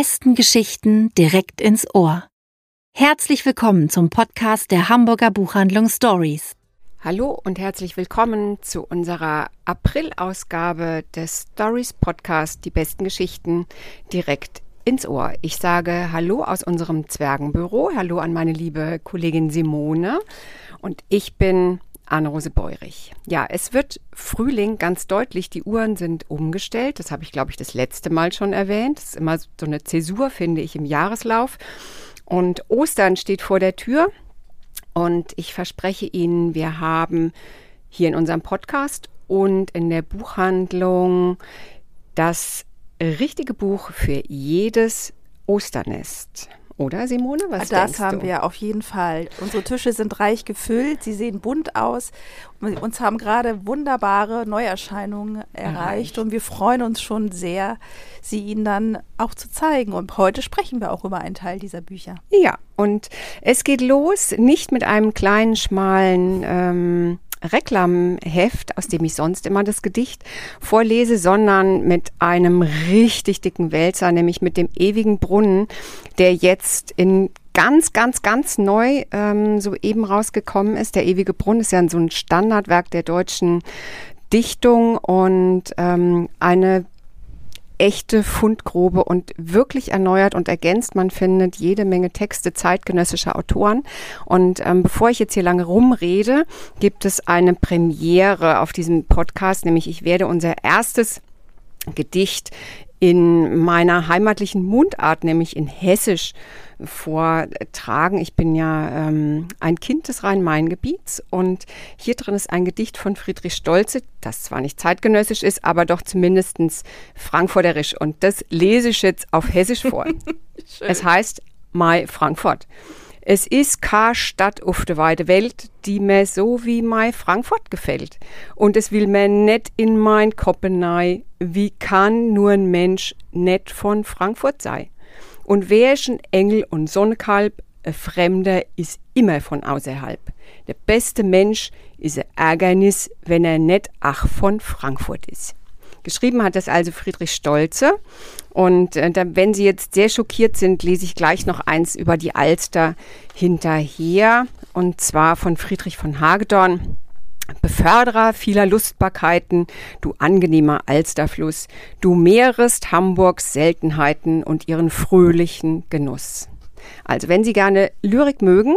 besten Geschichten direkt ins Ohr. Herzlich willkommen zum Podcast der Hamburger Buchhandlung Stories. Hallo und herzlich willkommen zu unserer April-Ausgabe des Stories Podcast Die besten Geschichten direkt ins Ohr. Ich sage Hallo aus unserem Zwergenbüro. Hallo an meine liebe Kollegin Simone. Und ich bin Anne-Rose Beurich. Ja, es wird Frühling ganz deutlich. Die Uhren sind umgestellt. Das habe ich, glaube ich, das letzte Mal schon erwähnt. Das ist immer so eine Zäsur, finde ich, im Jahreslauf. Und Ostern steht vor der Tür. Und ich verspreche Ihnen, wir haben hier in unserem Podcast und in der Buchhandlung das richtige Buch für jedes Osternest. Oder Simone, was Das denkst haben du? wir auf jeden Fall. Unsere Tische sind reich gefüllt, sie sehen bunt aus. Uns haben gerade wunderbare Neuerscheinungen erreicht, Erreicht. und wir freuen uns schon sehr, sie Ihnen dann auch zu zeigen. Und heute sprechen wir auch über einen Teil dieser Bücher. Ja, und es geht los nicht mit einem kleinen, schmalen ähm, Reklamheft, aus dem ich sonst immer das Gedicht vorlese, sondern mit einem richtig dicken Wälzer, nämlich mit dem ewigen Brunnen, der jetzt in ganz, ganz, ganz neu ähm, so eben rausgekommen ist. Der ewige Brunnen ist ja so ein Standardwerk der deutschen Dichtung und ähm, eine echte Fundgrube und wirklich erneuert und ergänzt. Man findet jede Menge Texte zeitgenössischer Autoren. Und ähm, bevor ich jetzt hier lange rumrede, gibt es eine Premiere auf diesem Podcast, nämlich ich werde unser erstes Gedicht in meiner heimatlichen Mundart, nämlich in Hessisch, vortragen. Ich bin ja ähm, ein Kind des Rhein-Main-Gebiets und hier drin ist ein Gedicht von Friedrich Stolze, das zwar nicht zeitgenössisch ist, aber doch zumindestens frankfurterisch. Und das lese ich jetzt auf Hessisch vor. es heißt Mai Frankfurt. Es ist keine Stadt auf der weiten Welt, die mir so wie Mai Frankfurt gefällt. Und es will mir net in mein Koppenei, wie kann nur ein Mensch net von Frankfurt sei. Und wer ist ein Engel und Sonnenkalb, ein Fremder ist immer von außerhalb. Der beste Mensch ist ein Ärgernis, wenn er net ach von Frankfurt ist. Geschrieben hat das also Friedrich Stolze. Und äh, da, wenn Sie jetzt sehr schockiert sind, lese ich gleich noch eins über die Alster hinterher. Und zwar von Friedrich von Hagedorn. Beförderer vieler Lustbarkeiten, du angenehmer Alsterfluss, du mehrest Hamburgs Seltenheiten und ihren fröhlichen Genuss. Also wenn Sie gerne Lyrik mögen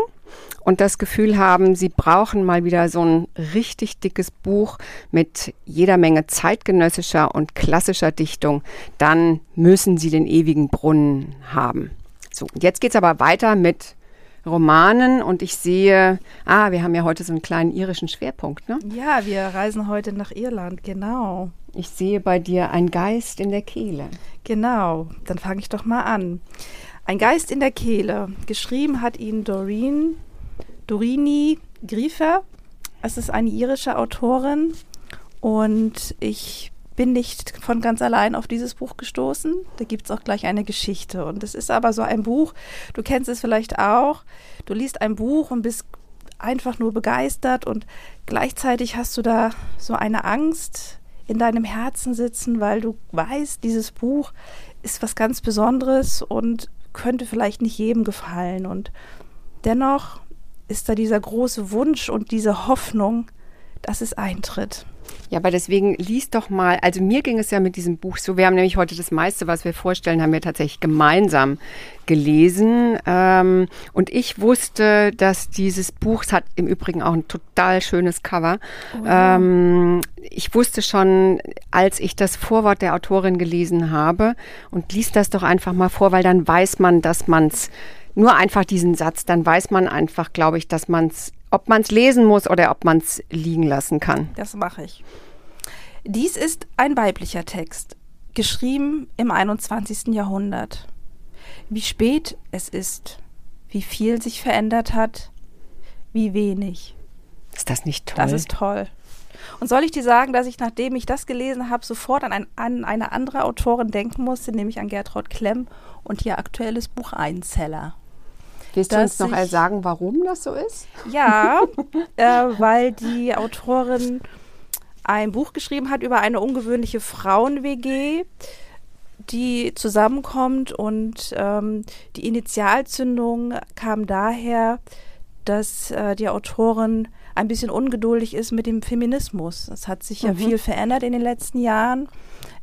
und das Gefühl haben, Sie brauchen mal wieder so ein richtig dickes Buch mit jeder Menge zeitgenössischer und klassischer Dichtung, dann müssen Sie den ewigen Brunnen haben. So, jetzt geht's aber weiter mit Romanen und ich sehe, ah, wir haben ja heute so einen kleinen irischen Schwerpunkt, ne? Ja, wir reisen heute nach Irland, genau. Ich sehe bei dir ein Geist in der Kehle. Genau, dann fange ich doch mal an. Ein Geist in der Kehle. Geschrieben hat ihn Doreen, Dorini Griefer. Es ist eine irische Autorin und ich bin nicht von ganz allein auf dieses Buch gestoßen. Da gibt es auch gleich eine Geschichte. Und es ist aber so ein Buch, du kennst es vielleicht auch, du liest ein Buch und bist einfach nur begeistert und gleichzeitig hast du da so eine Angst in deinem Herzen sitzen, weil du weißt, dieses Buch ist was ganz Besonderes und könnte vielleicht nicht jedem gefallen. Und dennoch ist da dieser große Wunsch und diese Hoffnung, dass es eintritt. Ja, aber deswegen lies doch mal, also mir ging es ja mit diesem Buch so, wir haben nämlich heute das meiste, was wir vorstellen, haben wir tatsächlich gemeinsam gelesen. Ähm, und ich wusste, dass dieses Buch, es hat im Übrigen auch ein total schönes Cover. ähm, ich wusste schon, als ich das Vorwort der Autorin gelesen habe und lies das doch einfach mal vor, weil dann weiß man, dass man es, nur einfach diesen Satz, dann weiß man einfach, glaube ich, dass man es, ob man es lesen muss oder ob man es liegen lassen kann. Das mache ich. Dies ist ein weiblicher Text, geschrieben im 21. Jahrhundert. Wie spät es ist, wie viel sich verändert hat, wie wenig. Ist das nicht toll? Das ist toll. Und soll ich dir sagen, dass ich, nachdem ich das gelesen habe, sofort an, ein, an eine andere Autorin denken musste, nämlich an Gertraud Klemm und ihr aktuelles Buch Einzeller. Willst du uns noch sagen, warum das so ist? Ja, äh, weil die Autorin ein Buch geschrieben hat über eine ungewöhnliche Frauen-WG, die zusammenkommt und ähm, die Initialzündung kam daher, dass äh, die Autorin ein bisschen ungeduldig ist mit dem Feminismus. Es hat sich ja mhm. viel verändert in den letzten Jahren.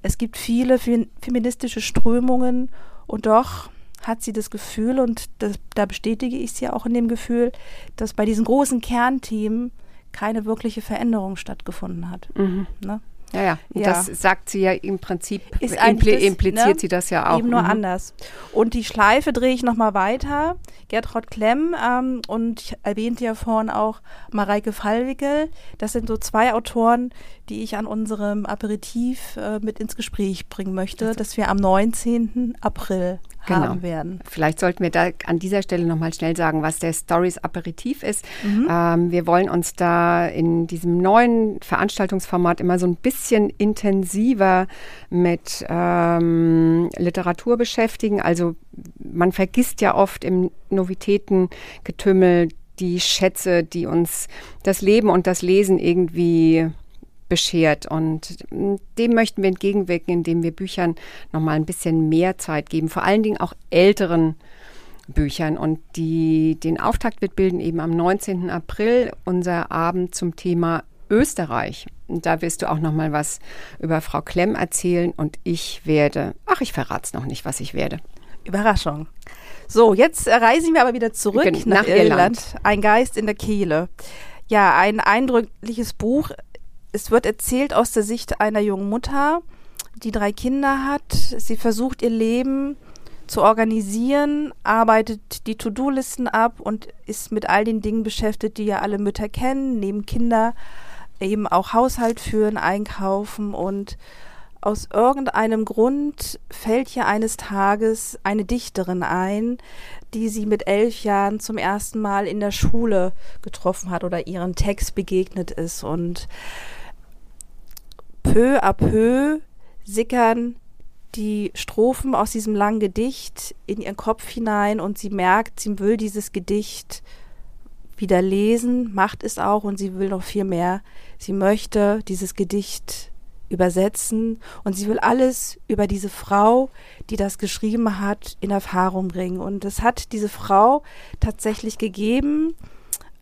Es gibt viele feministische Strömungen und doch hat sie das Gefühl, und das, da bestätige ich sie auch in dem Gefühl, dass bei diesen großen Kernthemen keine wirkliche Veränderung stattgefunden hat. Mhm. Ne? Ja, ja, ja. Das sagt sie ja im Prinzip, ist impli das, impliziert ne? sie das ja auch. Eben nur mhm. anders. Und die Schleife drehe ich nochmal weiter. Gertrud Klemm ähm, und ich erwähnte ja vorhin auch Mareike Fallwickel. Das sind so zwei Autoren, die ich an unserem Aperitif äh, mit ins Gespräch bringen möchte, also. dass wir am 19. April genau. haben werden. Vielleicht sollten wir da an dieser Stelle nochmal schnell sagen, was der Stories Aperitif ist. Mhm. Ähm, wir wollen uns da in diesem neuen Veranstaltungsformat immer so ein bisschen intensiver mit ähm, Literatur beschäftigen. Also man vergisst ja oft im Novitätengetümmel die Schätze, die uns das Leben und das Lesen irgendwie beschert. Und mm, dem möchten wir entgegenwirken, indem wir Büchern nochmal ein bisschen mehr Zeit geben, vor allen Dingen auch älteren Büchern. Und die, den Auftakt wird bilden eben am 19. April unser Abend zum Thema Österreich. Und da wirst du auch noch mal was über Frau Klemm erzählen und ich werde, ach, ich verrate es noch nicht, was ich werde. Überraschung. So, jetzt reisen wir aber wieder zurück nach, nach Irland. Irland. Ein Geist in der Kehle. Ja, ein eindrückliches Buch es wird erzählt aus der Sicht einer jungen Mutter, die drei Kinder hat. Sie versucht ihr Leben zu organisieren, arbeitet die To-Do-Listen ab und ist mit all den Dingen beschäftigt, die ja alle Mütter kennen, neben Kinder eben auch Haushalt führen, einkaufen und aus irgendeinem Grund fällt hier eines Tages eine Dichterin ein, die sie mit elf Jahren zum ersten Mal in der Schule getroffen hat oder ihren Text begegnet ist und peu à peu sickern die Strophen aus diesem langen Gedicht in ihren Kopf hinein und sie merkt, sie will dieses Gedicht wieder lesen, macht es auch und sie will noch viel mehr. Sie möchte dieses Gedicht übersetzen und sie will alles über diese Frau, die das geschrieben hat, in Erfahrung bringen. Und es hat diese Frau tatsächlich gegeben.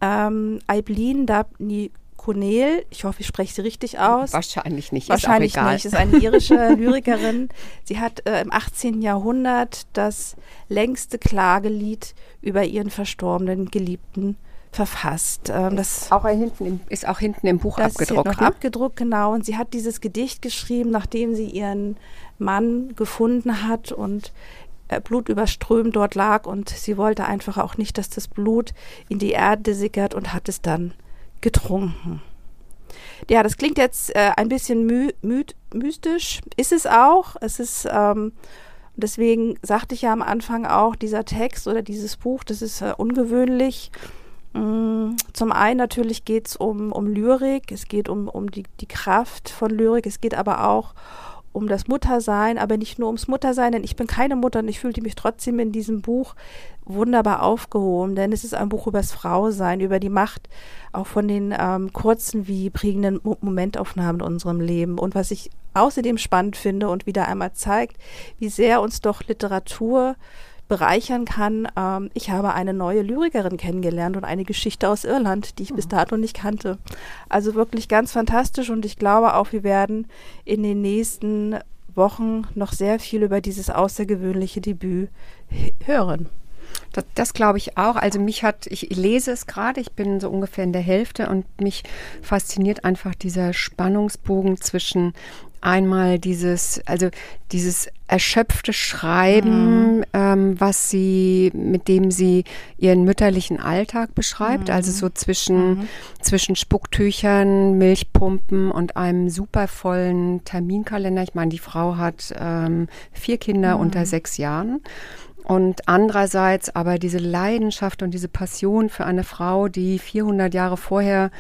Ähm, Aiblin Dabni Cornel, ich hoffe, ich spreche sie richtig aus. Wahrscheinlich nicht. Wahrscheinlich ist nicht. Ist eine irische Lyrikerin. Sie hat äh, im 18. Jahrhundert das längste Klagelied über ihren verstorbenen Geliebten verfasst. Ähm, das auch hinten im, ist auch hinten im Buch das abgedruckt. Ist noch ne? abgedruckt, genau. Und sie hat dieses Gedicht geschrieben, nachdem sie ihren Mann gefunden hat und äh, blutüberströmt dort lag und sie wollte einfach auch nicht, dass das Blut in die Erde sickert und hat es dann getrunken. Ja, das klingt jetzt äh, ein bisschen my my mystisch, ist es auch. Es ist, ähm, deswegen sagte ich ja am Anfang auch, dieser Text oder dieses Buch, das ist äh, ungewöhnlich. Mm, zum einen natürlich geht es um, um Lyrik, es geht um, um die, die Kraft von Lyrik, es geht aber auch um das Muttersein, aber nicht nur ums Muttersein, denn ich bin keine Mutter und ich fühlte mich trotzdem in diesem Buch wunderbar aufgehoben, denn es ist ein Buch über das Frausein, über die Macht auch von den ähm, kurzen wie prägenden Mo Momentaufnahmen in unserem Leben. Und was ich außerdem spannend finde und wieder einmal zeigt, wie sehr uns doch Literatur bereichern kann. Ähm, ich habe eine neue Lyrikerin kennengelernt und eine Geschichte aus Irland, die ich mhm. bis dato nicht kannte. Also wirklich ganz fantastisch und ich glaube auch, wir werden in den nächsten Wochen noch sehr viel über dieses außergewöhnliche Debüt hören. Das, das glaube ich auch. Also mich hat, ich lese es gerade, ich bin so ungefähr in der Hälfte und mich fasziniert einfach dieser Spannungsbogen zwischen einmal dieses, also dieses erschöpfte Schreiben, mhm. ähm, was sie, mit dem sie ihren mütterlichen Alltag beschreibt, mhm. also so zwischen, mhm. zwischen Spucktüchern, Milchpumpen und einem supervollen Terminkalender. Ich meine, die Frau hat ähm, vier Kinder mhm. unter sechs Jahren und andererseits aber diese Leidenschaft und diese Passion für eine Frau, die 400 Jahre vorher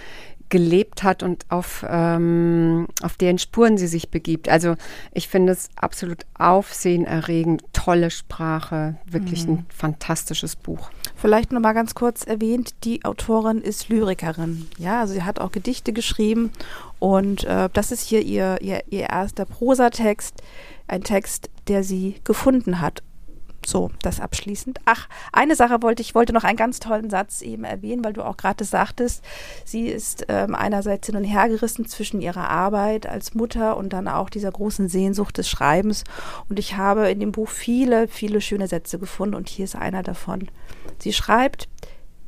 gelebt hat und auf, ähm, auf deren Spuren sie sich begibt. Also ich finde es absolut aufsehenerregend, tolle Sprache, wirklich mhm. ein fantastisches Buch. Vielleicht noch mal ganz kurz erwähnt, die Autorin ist Lyrikerin. Ja, also sie hat auch Gedichte geschrieben und äh, das ist hier ihr, ihr, ihr erster Prosatext, ein Text, der sie gefunden hat so, das abschließend. Ach, eine Sache wollte ich, wollte noch einen ganz tollen Satz eben erwähnen, weil du auch gerade sagtest, sie ist ähm, einerseits hin und her gerissen zwischen ihrer Arbeit als Mutter und dann auch dieser großen Sehnsucht des Schreibens. Und ich habe in dem Buch viele, viele schöne Sätze gefunden und hier ist einer davon. Sie schreibt,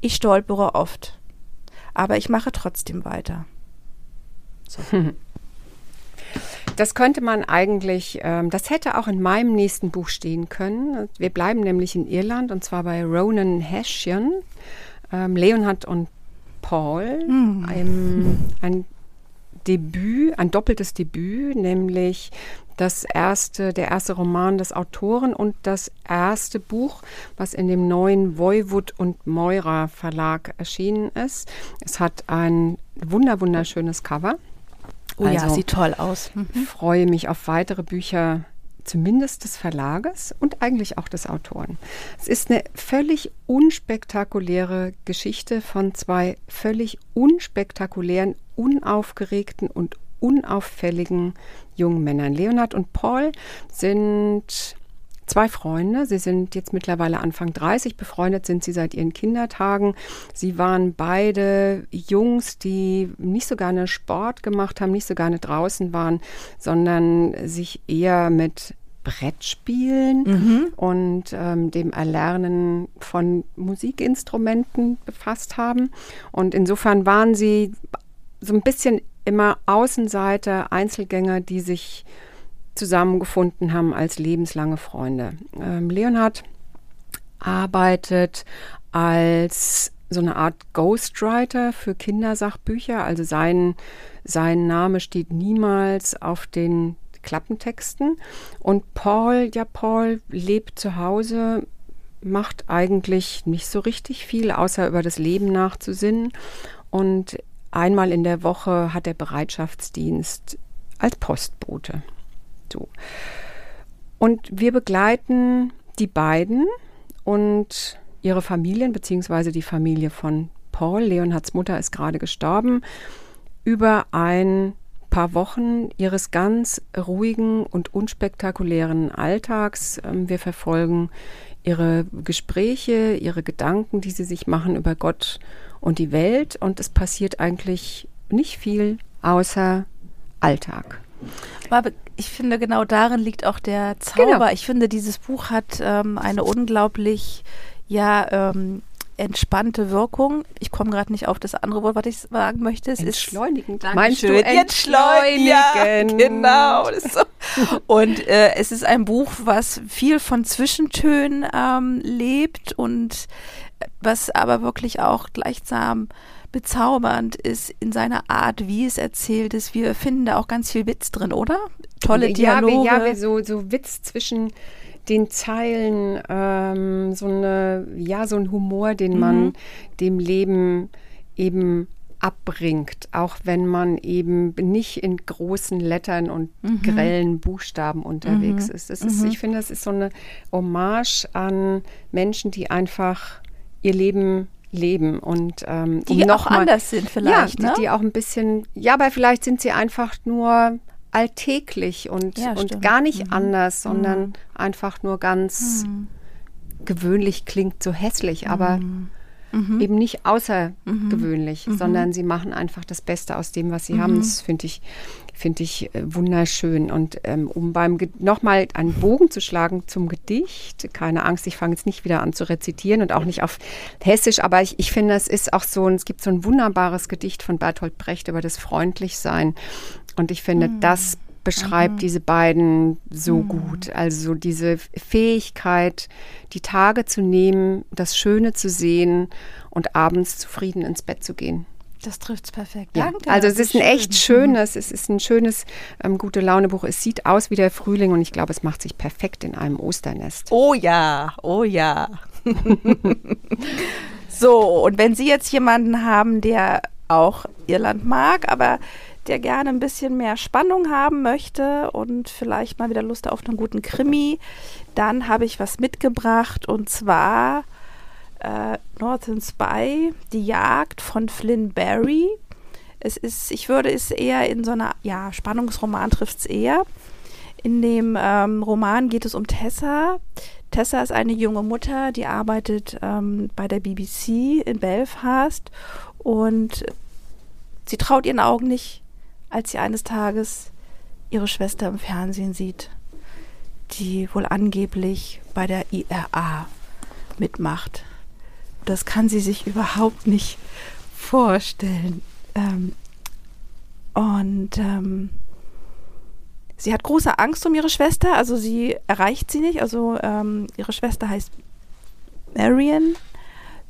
ich stolpere oft, aber ich mache trotzdem weiter. So. Das könnte man eigentlich, ähm, das hätte auch in meinem nächsten Buch stehen können. Wir bleiben nämlich in Irland und zwar bei Ronan Hessian, ähm, Leonhard und Paul. Mhm. Ein, ein Debüt, ein doppeltes Debüt, nämlich das erste, der erste Roman des Autoren und das erste Buch, was in dem neuen Voivod und Moira Verlag erschienen ist. Es hat ein wunder wunderschönes Cover. Oh also, ja, sieht toll aus. Mhm. Freue mich auf weitere Bücher zumindest des Verlages und eigentlich auch des Autoren. Es ist eine völlig unspektakuläre Geschichte von zwei völlig unspektakulären, unaufgeregten und unauffälligen jungen Männern. Leonard und Paul sind zwei Freunde. Sie sind jetzt mittlerweile Anfang 30, befreundet sind sie seit ihren Kindertagen. Sie waren beide Jungs, die nicht so gerne Sport gemacht haben, nicht so gerne draußen waren, sondern sich eher mit Brettspielen mhm. und ähm, dem Erlernen von Musikinstrumenten befasst haben. Und insofern waren sie so ein bisschen immer Außenseiter, Einzelgänger, die sich zusammengefunden haben als lebenslange Freunde. Ähm, Leonhard arbeitet als so eine Art Ghostwriter für Kindersachbücher. Also sein, sein Name steht niemals auf den Klappentexten. Und Paul, ja, Paul lebt zu Hause, macht eigentlich nicht so richtig viel, außer über das Leben nachzusinnen. Und einmal in der Woche hat er Bereitschaftsdienst als Postbote. So. Und wir begleiten die beiden und ihre Familien, beziehungsweise die Familie von Paul. Leonhards Mutter ist gerade gestorben, über ein paar Wochen ihres ganz ruhigen und unspektakulären Alltags. Ähm, wir verfolgen ihre Gespräche, ihre Gedanken, die sie sich machen über Gott und die Welt. Und es passiert eigentlich nicht viel außer Alltag. Aber ich finde, genau darin liegt auch der Zauber. Genau. Ich finde, dieses Buch hat ähm, eine unglaublich, ja, ähm, entspannte Wirkung. Ich komme gerade nicht auf das andere Wort, was ich sagen möchte. Es entschleunigend. Ist, Meinst du entschleunigen? Ja, genau. So. Und äh, es ist ein Buch, was viel von Zwischentönen ähm, lebt und was aber wirklich auch gleichsam bezaubernd ist in seiner Art, wie es erzählt ist. Wir finden da auch ganz viel Witz drin, oder? Tolle Dialoge. Ja, ja so, so Witz zwischen den Zeilen, ähm, so eine, ja, so ein Humor, den mhm. man dem Leben eben abbringt, auch wenn man eben nicht in großen Lettern und mhm. grellen Buchstaben unterwegs mhm. ist. ist mhm. Ich finde, das ist so eine Hommage an Menschen, die einfach ihr Leben leben und ähm, die um auch mal, anders sind vielleicht, ja, ne? die, die auch ein bisschen, ja, aber vielleicht sind sie einfach nur alltäglich und, ja, und gar nicht mhm. anders, sondern mhm. einfach nur ganz mhm. gewöhnlich klingt so hässlich, aber mhm. Mhm. eben nicht außergewöhnlich, mhm. sondern sie machen einfach das Beste aus dem, was sie haben. Das finde ich finde ich äh, wunderschön. Und ähm, um beim nochmal einen Bogen zu schlagen zum Gedicht, keine Angst, ich fange jetzt nicht wieder an zu rezitieren und auch nicht auf Hessisch, aber ich, ich finde, es ist auch so, es gibt so ein wunderbares Gedicht von Bertolt Brecht über das Freundlichsein. Und ich finde, mhm. das beschreibt mhm. diese beiden so mhm. gut. Also diese Fähigkeit, die Tage zu nehmen, das Schöne zu sehen und abends zufrieden ins Bett zu gehen. Das trifft es perfekt. Ja. Danke. Also es ist ein echt schönes, es ist ein schönes ähm, gute Launebuch. Es sieht aus wie der Frühling und ich glaube, es macht sich perfekt in einem Osternest. Oh ja, oh ja. so, und wenn Sie jetzt jemanden haben, der auch Irland mag, aber der gerne ein bisschen mehr Spannung haben möchte und vielleicht mal wieder Lust auf einen guten Krimi, dann habe ich was mitgebracht und zwar äh, Northern Spy, die Jagd von Flynn Barry. Es ist, ich würde es eher in so einer, ja, Spannungsroman trifft es eher. In dem ähm, Roman geht es um Tessa. Tessa ist eine junge Mutter, die arbeitet ähm, bei der BBC in Belfast und sie traut ihren Augen nicht, als sie eines Tages ihre Schwester im Fernsehen sieht, die wohl angeblich bei der IRA mitmacht. Das kann sie sich überhaupt nicht vorstellen. Ähm, und ähm, sie hat große Angst um ihre Schwester, also sie erreicht sie nicht. Also ähm, ihre Schwester heißt Marion,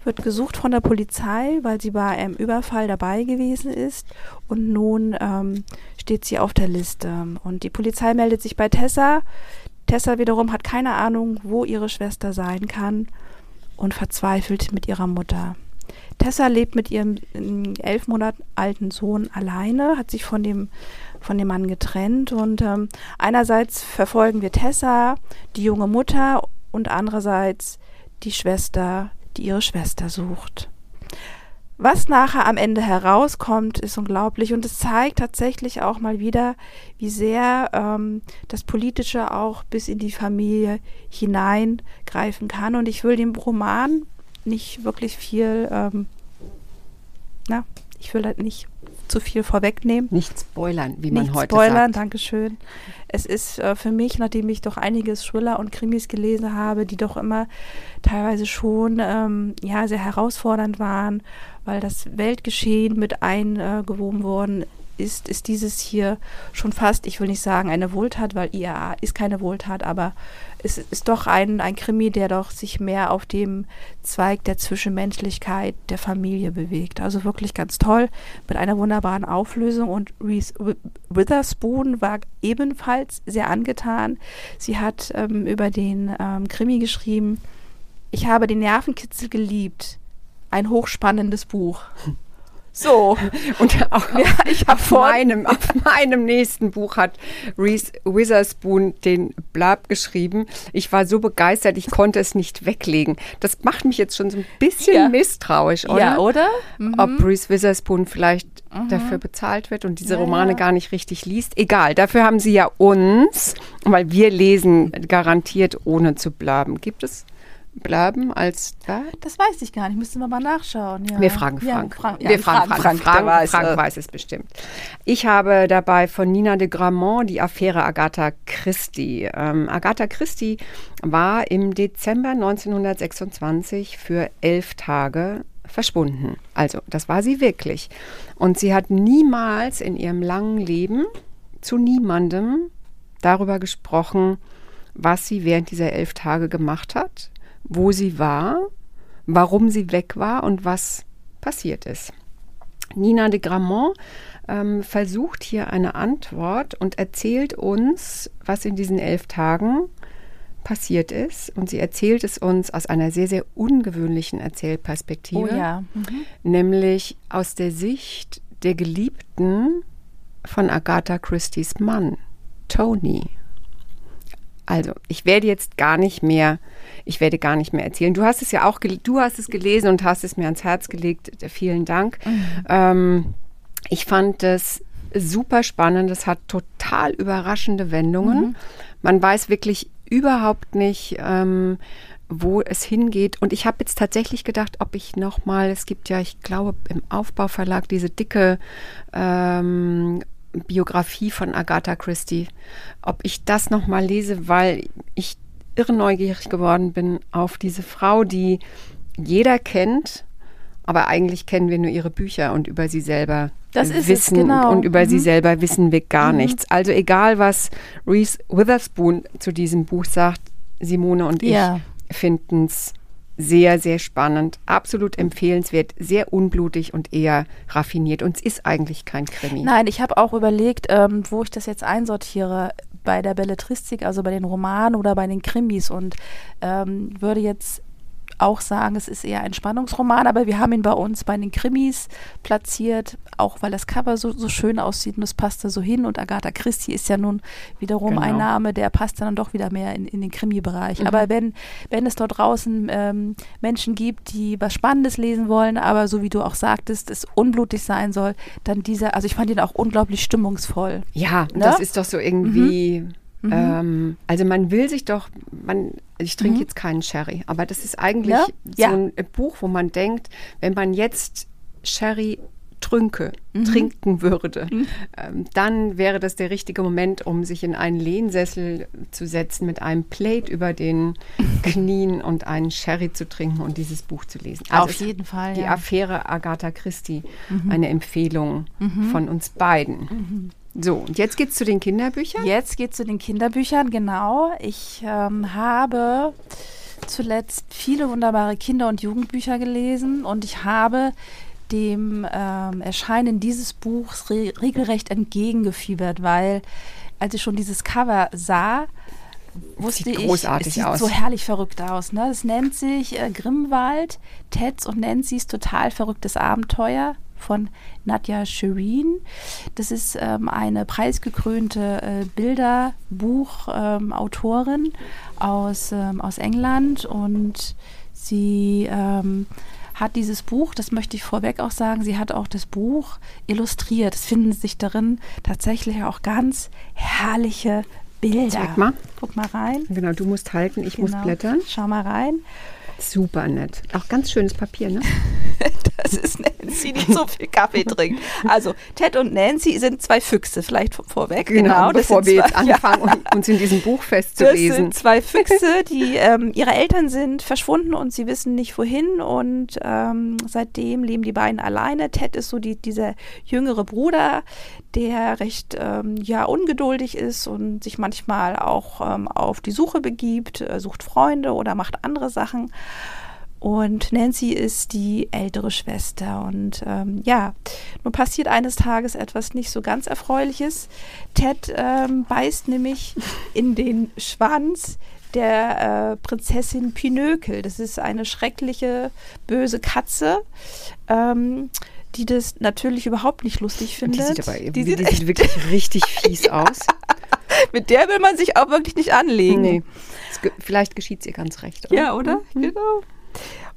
wird gesucht von der Polizei, weil sie bei einem Überfall dabei gewesen ist. Und nun ähm, steht sie auf der Liste. Und die Polizei meldet sich bei Tessa. Tessa wiederum hat keine Ahnung, wo ihre Schwester sein kann und verzweifelt mit ihrer Mutter. Tessa lebt mit ihrem elf Monate alten Sohn alleine, hat sich von dem, von dem Mann getrennt und ähm, einerseits verfolgen wir Tessa, die junge Mutter, und andererseits die Schwester, die ihre Schwester sucht. Was nachher am Ende herauskommt, ist unglaublich und es zeigt tatsächlich auch mal wieder, wie sehr ähm, das Politische auch bis in die Familie hineingreifen kann. Und ich will dem Roman nicht wirklich viel, ähm, na, ich will halt nicht zu viel vorwegnehmen. Nicht spoilern, wie man Nicht heute spoilern, sagt. Dankeschön. Es ist äh, für mich, nachdem ich doch einiges Thriller und Krimis gelesen habe, die doch immer teilweise schon ähm, ja, sehr herausfordernd waren, weil das Weltgeschehen mit eingewoben worden ist, ist dieses hier schon fast, ich will nicht sagen eine Wohltat, weil IAA ist keine Wohltat, aber es ist doch ein, ein Krimi, der doch sich mehr auf dem Zweig der Zwischenmenschlichkeit der Familie bewegt. Also wirklich ganz toll, mit einer wunderbaren Auflösung und Reese Wi- Witherspoon war ebenfalls sehr angetan. Sie hat ähm, über den ähm, Krimi geschrieben, ich habe den Nervenkitzel geliebt. Ein hochspannendes Buch. So. Und auch Ja, ich auf, vor- meinem, auf meinem nächsten Buch hat Reese Witherspoon den Blab geschrieben. Ich war so begeistert, ich konnte es nicht weglegen. Das macht mich jetzt schon so ein bisschen Ja. misstrauisch, oder? Ja, oder? Mhm. Ob Reese Witherspoon vielleicht dafür bezahlt wird und diese Ja, Romane gar nicht richtig liest. Egal, dafür haben sie ja uns, weil wir lesen garantiert ohne zu blaben. Gibt es Blaben als Verb? Das weiß ich gar nicht. Müssten wir mal nachschauen. Ja. Wir fragen Ja, Frank. Frank. Ja, wir fragen Frank. Frank, der Frank, weiß, Frank äh, weiß es bestimmt. Ich habe dabei von Nina de Gramont die Affäre Agatha Christie. Ähm, Agatha Christie war im Dezember 1926 für elf Tage verschwunden. Also, das war sie wirklich. Und sie hat niemals in ihrem langen Leben zu niemandem darüber gesprochen, was sie während dieser elf Tage gemacht hat, wo sie war, warum sie weg war und was passiert ist. Nina de Gramont ähm, versucht hier eine Antwort und erzählt uns, was in diesen elf Tagen passiert ist. Und sie erzählt es uns aus einer sehr, sehr ungewöhnlichen Erzählperspektive Oh ja. Mhm. nämlich aus der Sicht der Geliebten von Agatha Christie's Mann, Tony. Also, ich werde jetzt gar nicht mehr, ich werde gar nicht mehr erzählen. Du hast es ja auch, du hast es gelesen und hast es mir ans Herz gelegt. Vielen Dank. Ähm, ich fand es super spannend. Es hat total überraschende Wendungen. Man weiß wirklich überhaupt nicht, ähm, wo es hingeht. Und ich habe jetzt tatsächlich gedacht, ob ich noch mal, es gibt ja, ich glaube, im Aufbauverlag diese dicke ähm, Biografie von Agatha Christie, ob ich das noch mal lese, weil ich irre neugierig geworden bin auf diese Frau, die jeder kennt, aber eigentlich kennen wir nur ihre Bücher und über sie selber Das ist es, wissen genau. und über sie Mhm. selber wissen wir gar nichts. Also egal, was Reese Witherspoon zu diesem Buch sagt, Simone und Ja. ich finden es sehr, sehr spannend, absolut empfehlenswert, sehr unblutig und eher raffiniert. Und es ist eigentlich kein Krimi. Nein, ich habe auch überlegt, ähm, wo ich das jetzt einsortiere bei der Belletristik, also bei den Romanen oder bei den Krimis und ähm, würde jetzt auch sagen, es ist eher ein Spannungsroman, aber wir haben ihn bei uns bei den Krimis platziert, auch weil das Cover so, so schön aussieht und es passt da so hin. Und Agatha Christie ist ja nun wiederum Genau. ein Name, der passt dann doch wieder mehr in, in den Krimi-Bereich. Mhm. Aber wenn, wenn es dort draußen ähm, Menschen gibt, die was Spannendes lesen wollen, aber so wie du auch sagtest, es unblutig sein soll, dann dieser, also ich fand ihn auch unglaublich stimmungsvoll. Ja, Ne? das ist doch so irgendwie. Ähm, also man will sich doch, man, ich trinke jetzt keinen Sherry, aber das ist eigentlich Ja? so Ja. ein Buch, wo man denkt, wenn man jetzt Sherry trünke, trinken würde, ähm, dann wäre das der richtige Moment, um sich in einen Lehnsessel zu setzen mit einem Plate über den Knien und einen Sherry zu trinken und dieses Buch zu lesen. Also Auf jeden Fall, Die ja. Affäre Agatha Christie, eine Empfehlung von uns beiden. So, und jetzt geht's zu den Kinderbüchern. Jetzt geht es zu den Kinderbüchern, genau. Ich ähm, habe zuletzt viele wunderbare Kinder- und Jugendbücher gelesen und ich habe dem ähm, Erscheinen dieses Buchs re regelrecht entgegengefiebert, weil als ich schon dieses Cover sah, wusste Sieht ich, großartig es sieht aus. so herrlich verrückt aus. Ne? Es nennt sich äh, Grimwald, Teds und Nancy's total verrücktes Abenteuer von Nadja Shireen. Das ist ähm, eine preisgekrönte äh, Bilderbuchautorin aus, ähm, aus England und sie ähm, hat dieses Buch, das möchte ich vorweg auch sagen, sie hat auch das Buch illustriert. Es finden sich darin tatsächlich auch ganz herrliche Bilder. Zeig mal. Guck mal rein. Genau, du musst halten, ich muss Genau. blättern. Schau mal rein. Super nett. Auch ganz schönes Papier, ne? Das ist Nancy, die so viel Kaffee trinkt. Also, Ted und Nancy sind zwei Füchse, vielleicht vor- vorweg. Genau, das bevor wir jetzt ja. anfangen, und uns in diesem Buch Das festzulesen. sind zwei Füchse, die ähm, ihre Eltern sind verschwunden und sie wissen nicht wohin und ähm, seitdem leben die beiden alleine. Ted ist so die, dieser jüngere Bruder, der recht ähm, ja ungeduldig ist und sich manchmal auch ähm, auf die Suche begibt, äh, sucht Freunde oder macht andere Sachen. Und Nancy ist die ältere Schwester. Und ähm, ja, nun passiert eines Tages etwas nicht so ganz Erfreuliches. Ted ähm, beißt nämlich in den Schwanz der äh, Prinzessin Pinökel. Das ist eine schreckliche, böse Katze, ähm, die das natürlich überhaupt nicht lustig findet. die sieht aber die die sieht sieht echt, wirklich richtig fies aus. Mit der will man sich auch wirklich nicht anlegen. nee. Vielleicht geschieht es ihr ganz recht. Oder? Ja, oder? Genau.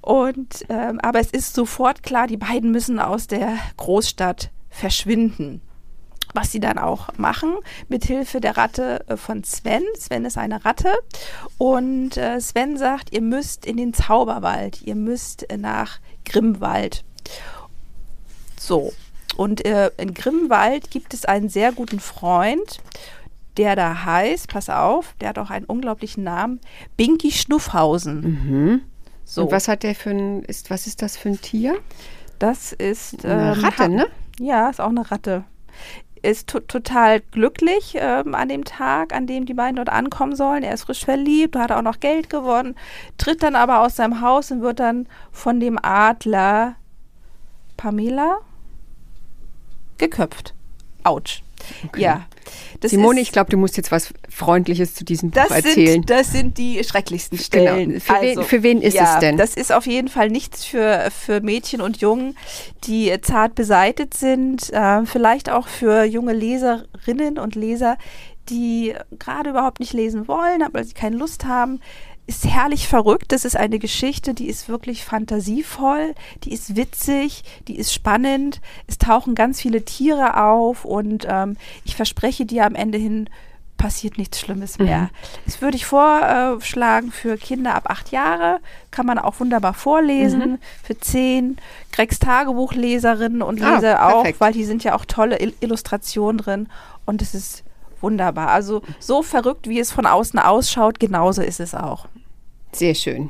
Und ähm, aber es ist sofort klar, die beiden müssen aus der Großstadt verschwinden. Was sie dann auch machen, mit Hilfe der Ratte äh, von Sven. Sven ist eine Ratte. Und äh, Sven sagt, ihr müsst in den Zauberwald, ihr müsst äh, nach Grimwald. So. Und äh, in Grimwald gibt es einen sehr guten Freund, der da heißt, pass auf, der hat auch einen unglaublichen Namen, Binky Schnuffhausen. Mhm. So, Und was hat der für ein, ist, was ist das für ein Tier? das ist Eine ähm, Ratte, ha- ne? Ja, ist auch eine Ratte. Ist to total glücklich ähm, an dem Tag, an dem die beiden dort ankommen sollen. Er ist frisch verliebt, hat auch noch Geld gewonnen, tritt dann aber aus seinem Haus und wird dann von dem Adler Pamela geköpft. Autsch. Ja. Das Simone, ist- ich glaube, du musst jetzt was Freundliches zu diesem Buch erzählen. Sind, das sind die schrecklichsten Stellen. Genau. Für wen- für wen ist ja, es denn? Das ist auf jeden Fall nichts für, für Mädchen und Jungen, die zart beseitet sind. Äh, vielleicht auch für junge Leserinnen und Leser, die gerade überhaupt nicht lesen wollen, aber sie keine Lust haben. Ist herrlich verrückt. Das ist eine Geschichte, die ist wirklich fantasievoll, die ist witzig, die ist spannend. Es tauchen ganz viele Tiere auf und ähm, ich verspreche dir am Ende hin, passiert nichts Schlimmes mehr. Das würde ich vorschlagen für Kinder ab acht Jahre. Kann man auch wunderbar vorlesen. Für zehn. Greggs Tagebuchleserinnen und Ah, Leser auch, perfekt. weil hier sind ja auch tolle Il Illustrationen drin. Und es ist wunderbar. Also so verrückt, wie es von außen ausschaut, genauso ist es auch. Sehr schön.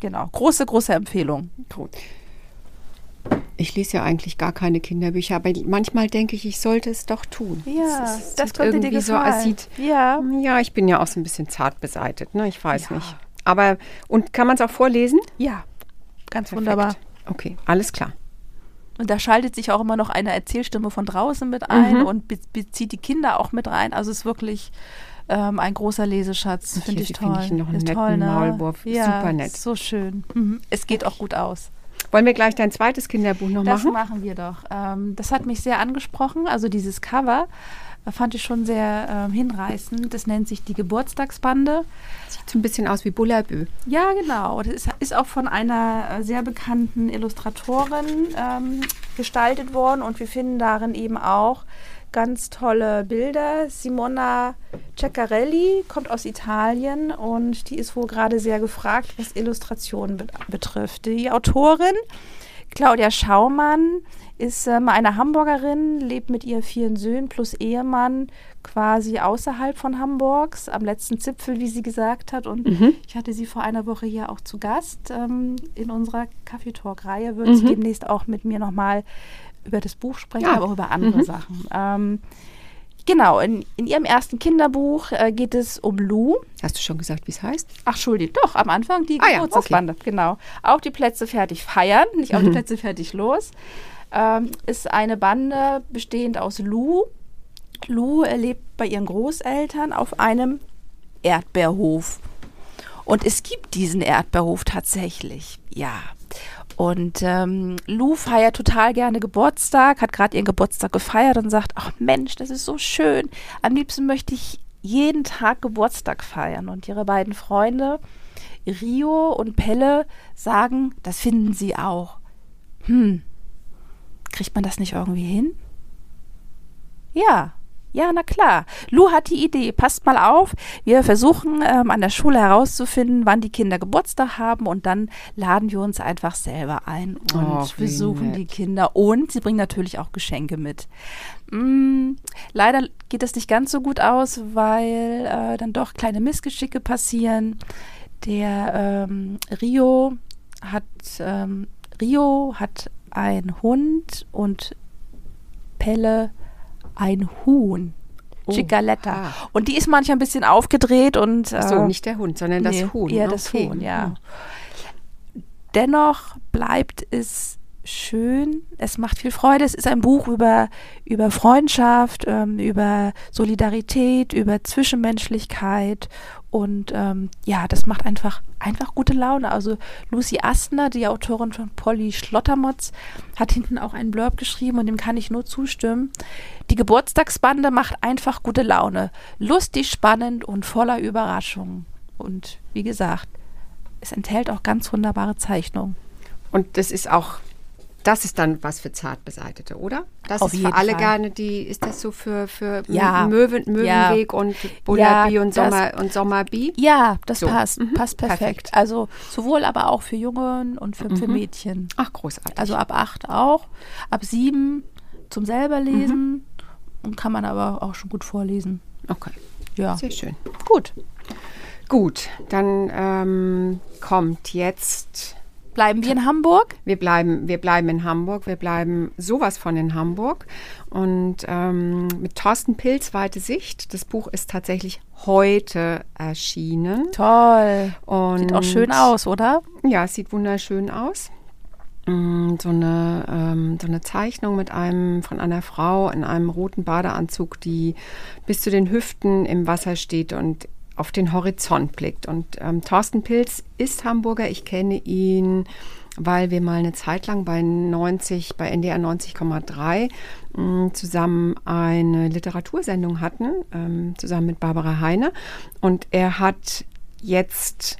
Genau. Große, große Empfehlung. Gut. Ich lese ja eigentlich gar keine Kinderbücher, aber manchmal denke ich, ich sollte es doch tun. Ja, Es es das könnte dir irgendwie so, gefallen. es sieht, ja. ja, ich bin ja auch so ein bisschen zart beseitet, ne? Ich weiß Ja. nicht. Aber, und kann man es auch vorlesen? Ja. Ganz Perfekt. wunderbar. Okay, alles klar. Und da schaltet sich auch immer noch eine Erzählstimme von draußen mit ein Mhm. und be bezieht die Kinder auch mit rein. Also es ist wirklich Ähm, ein großer Leseschatz, finde ich toll. Finde ich noch einen Ist netten toll, ne? Maulwurf. Ja, Super nett. So schön. Mhm. Es geht auch gut aus. Wollen wir gleich dein zweites Kinderbuch noch Das machen? machen wir doch. Ähm, das hat mich sehr angesprochen. Also dieses Cover fand ich schon sehr ähm, hinreißend. Das nennt sich die Geburtstagsbande. Sieht so ein bisschen aus wie Bullabü. Ja, genau. Das ist, ist auch von einer äh, sehr bekannten Illustratorin ähm, gestaltet worden und wir finden darin eben auch ganz tolle Bilder. Simona Ceccarelli kommt aus Italien und die ist wohl gerade sehr gefragt, was Illustrationen bet betrifft. Die Autorin Claudia Schaumann ist ähm, eine Hamburgerin, lebt mit ihren vier Söhnen plus Ehemann quasi außerhalb von Hamburgs, am letzten Zipfel, wie sie gesagt hat. Und ich hatte sie vor einer Woche hier auch zu Gast ähm, in unserer Kaffee Talk-Reihe. Wird sie demnächst auch mit mir nochmal über das Buch sprechen, Ja. aber auch über andere Sachen. Ähm, genau, in, in ihrem ersten Kinderbuch äh, geht es um Lou. Hast du schon gesagt, wie es heißt? Ach, Entschuldigung, doch, am Anfang die Ah ja, Geburtstagsbande, genau. Auch die Plätze fertig feiern, nicht auch die Plätze fertig los. Ähm, ist eine Bande bestehend aus Lou. Lou lebt bei ihren Großeltern auf einem Erdbeerhof. Und es gibt diesen Erdbeerhof tatsächlich, ja. Und ähm, Lou feiert total gerne Geburtstag, hat gerade ihren Geburtstag gefeiert und sagt, ach Mensch, das ist so schön. Am liebsten möchte ich jeden Tag Geburtstag feiern. Und ihre beiden Freunde, Rio und Pelle, sagen, das finden sie auch. Hm, kriegt man das nicht irgendwie hin? Ja, ja, na klar. Lou hat die Idee. Passt mal auf. Wir versuchen ähm, an der Schule herauszufinden, wann die Kinder Geburtstag haben und dann laden wir uns einfach selber ein und Och, besuchen die Kinder. Und sie bringen natürlich auch Geschenke mit. Mm, leider geht das nicht ganz so gut aus, weil äh, dann doch kleine Missgeschicke passieren. Der ähm, Rio hat ähm, Rio hat einen Hund und Pelle ein Huhn. Oh, Cicaletta. ah. Und die ist manchmal ein bisschen aufgedreht und Ach so, äh, nicht der Hund, sondern das nee, Huhn. Eher das Okay. Huhn, ja. Dennoch bleibt es schön. Es macht viel Freude. Es ist ein Buch über, über Freundschaft, ähm, über Solidarität, über Zwischenmenschlichkeit. Und ähm, ja, das macht einfach, einfach gute Laune. Also Lucy Astner, die Autorin von Polly Schlottermotz, hat hinten auch einen Blurb geschrieben und dem kann ich nur zustimmen. Die Geburtstagsbande macht einfach gute Laune. Lustig, spannend und voller Überraschungen. Und wie gesagt, es enthält auch ganz wunderbare Zeichnungen. Und das ist auch, das ist dann was für Zartbeseitete, oder? Das Auf ist für alle Fall. gerne die, ist das so für, für Ja. Möwen, Möwenweg und Bullabi Ja, und das- Sommer und Sommerbi? Ja, das So. passt. Mhm. Passt perfekt. Perfekt. Also sowohl aber auch für Jungen und für, für Mädchen. Ach, großartig. Also ab acht auch. Ab sieben zum selber lesen. Und kann man aber auch schon gut vorlesen. okay, Ja. sehr schön. Gut. Gut, dann ähm, kommt jetzt Bleiben wir in Hamburg? Wir bleiben, wir bleiben in Hamburg, wir bleiben sowas von in Hamburg. Und ähm, mit Thorsten Pilz, Weite Sicht. Das Buch ist tatsächlich heute erschienen. Toll. Und Sieht auch schön aus, oder? Ja, es sieht wunderschön aus. Mm, So eine, ähm, so eine Zeichnung mit einem von einer Frau in einem roten Badeanzug, die bis zu den Hüften im Wasser steht und auf den Horizont blickt. Und ähm, Thorsten Pilz ist Hamburger. Ich kenne ihn, weil wir mal eine Zeit lang bei 90, bei NDR 90,3 mh, zusammen eine Literatursendung hatten, ähm, zusammen mit Barbara Heine. Und er hat jetzt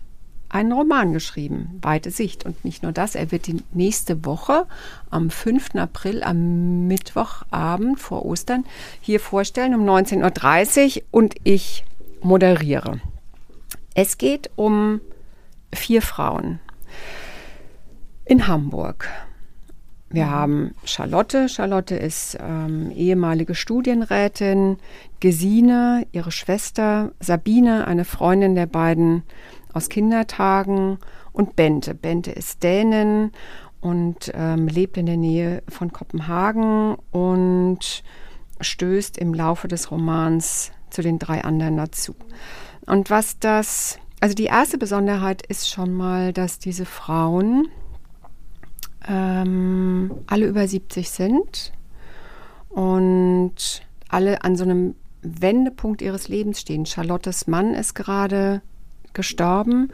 einen Roman geschrieben, Weite Sicht. Und nicht nur das, er wird die nächste Woche am 5. April, am Mittwochabend vor Ostern, hier vorstellen um 19.30 Uhr und ich moderiere. Es geht um vier Frauen in Hamburg. Wir haben Charlotte. Charlotte ist ähm, ehemalige Studienrätin. Gesine, ihre Schwester. Sabine, eine Freundin der beiden aus Kindertagen. Und Bente. Bente ist Dänin und ähm, lebt in der Nähe von Kopenhagen und stößt im Laufe des Romans zu den drei anderen dazu. Und was das, also die erste Besonderheit ist schon mal, dass diese Frauen ähm, alle über 70 sind und alle an so einem Wendepunkt ihres Lebens stehen. Charlottes Mann ist gerade gestorben.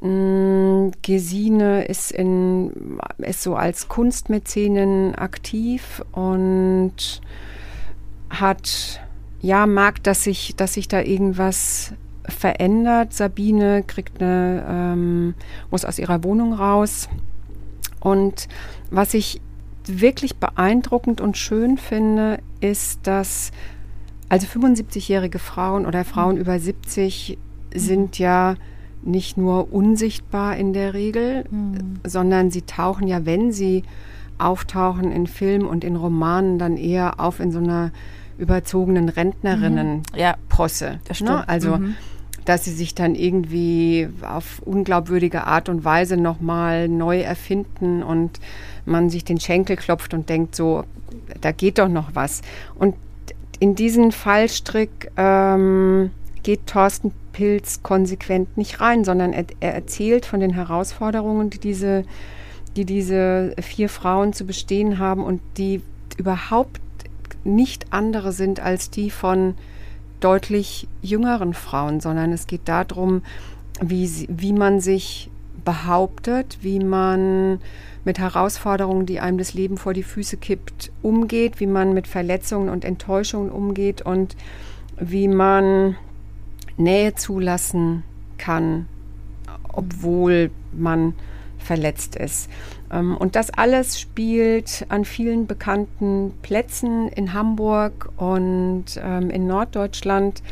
Mm, Gesine ist, in, ist so als Kunstmäzenin aktiv und hat, ja, mag, dass sich, dass sich da irgendwas verändert. Sabine kriegt eine, ähm, muss aus ihrer Wohnung raus. Und was ich wirklich beeindruckend und schön finde, ist, dass also 75-jährige Frauen oder Frauen über 70 sind ja nicht nur unsichtbar in der Regel, mhm. sondern sie tauchen ja, wenn sie auftauchen in Filmen und in Romanen, dann eher auf in so einer überzogenen Rentnerinnen-Posse. Mhm. Ja. Ne? Also mhm dass sie sich dann irgendwie auf unglaubwürdige Art und Weise nochmal neu erfinden und man sich den Schenkel klopft und denkt so, da geht doch noch was. Und in diesen Fallstrick ähm, geht Thorsten Pilz konsequent nicht rein, sondern er, er, erzählt von den Herausforderungen, die diese, die diese vier Frauen zu bestehen haben und die überhaupt nicht andere sind als die von deutlich jüngeren Frauen, sondern es geht darum, wie, wie man sich behauptet, wie man mit Herausforderungen, die einem das Leben vor die Füße kippt, umgeht, wie man mit Verletzungen und Enttäuschungen umgeht und wie man Nähe zulassen kann, obwohl man verletzt ist. Ähm, und das alles spielt an vielen bekannten Plätzen in Hamburg und ähm, in Norddeutschland.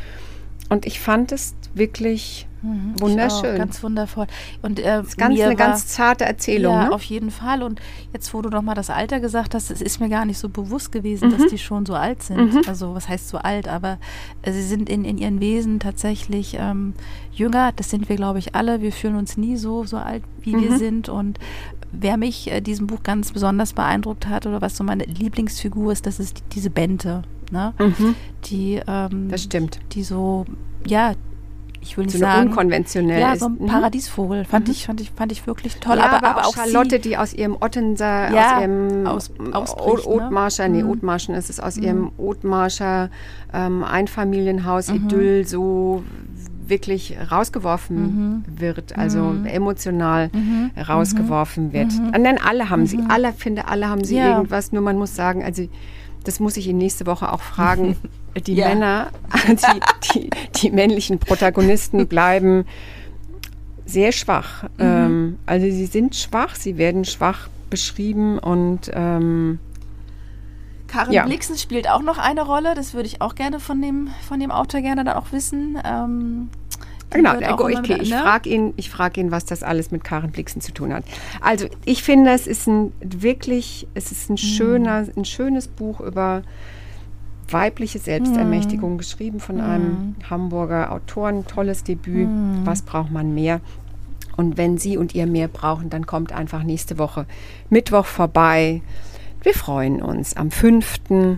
Und ich fand es wirklich mhm, wunderschön. ganz wundervoll. Und äh, ganz, eine war, ganz zarte Erzählung. Ja, ne? auf jeden Fall. Und jetzt, wo du noch mal das Alter gesagt hast, es ist mir gar nicht so bewusst gewesen, mhm. dass die schon so alt sind. Mhm. Also was heißt so alt? Aber äh, sie sind in, in ihren Wesen tatsächlich ähm, jünger. Das sind wir, glaube ich, alle. Wir fühlen uns nie so so alt, wie wir mhm. sind. Und wer mich äh, diesem Buch ganz besonders beeindruckt hat oder was so meine Lieblingsfigur ist, das ist die, diese Bente. Ne? Mhm. Die, ähm, das stimmt. Die so, ja, ich will nicht so sagen. unkonventionell ja, so ein mhm. Paradiesvogel. Fand, mhm. ich, fand, ich, fand ich wirklich toll. Ja, aber, aber, aber, auch Charlotte, die aus ihrem Ottenser, ja, aus ihrem aus, ausbricht, Othmarscher, ne? nee, mhm. Othmarschen ist es, aus ihrem Othmarscher ähm, Einfamilienhaus. Idyll so wirklich rausgeworfen mhm. wird, also mhm. emotional mhm. rausgeworfen mhm. wird. Und dann alle haben sie, alle finde, alle haben sie ja. irgendwas, nur man muss sagen, also das muss ich ihn nächste Woche auch fragen. Die ja. Männer, die, die, die, männlichen Protagonisten bleiben sehr schwach. Mhm. Ähm, also sie sind schwach, sie werden schwach beschrieben und ähm, Karin ja. Blixen spielt auch noch eine Rolle. Das würde ich auch gerne von dem, von dem Autor gerne dann auch wissen. Ähm, genau, ich ne? frage ihn, frag ihn, was das alles mit Karin Blixen zu tun hat. Also ich finde, es ist ein wirklich, es ist ein mhm. schöner, ein schönes Buch über weibliche Selbstermächtigung, mhm. geschrieben von einem mhm. Hamburger Autoren. Tolles Debüt. Was braucht man mehr? Und wenn Sie und ihr mehr brauchen, dann kommt einfach nächste Woche Mittwoch vorbei. Wir freuen uns am 5.4.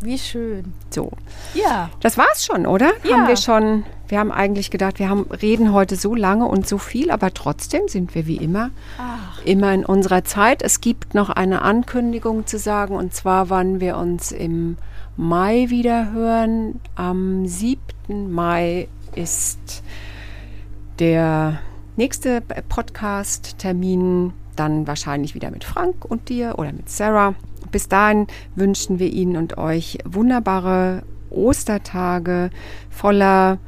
Wie schön. So. Ja. Das war's schon, oder? Ja. Haben wir schon. Wir haben eigentlich gedacht, wir haben, reden heute so lange und so viel, aber trotzdem sind wir wie immer Ach. immer in unserer Zeit. Es gibt noch eine Ankündigung zu sagen und zwar, wann wir uns im Mai wieder hören. Am 7. Mai ist der nächste Podcast-Termin dann wahrscheinlich wieder mit Frank und dir oder mit Sarah. Bis dahin wünschen wir Ihnen und euch wunderbare Ostertage voller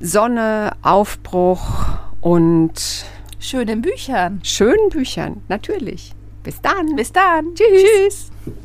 Sonne, Aufbruch und schönen Büchern. Schönen Büchern, natürlich. Bis dann. Bis dann. Tschüss. Tschüss.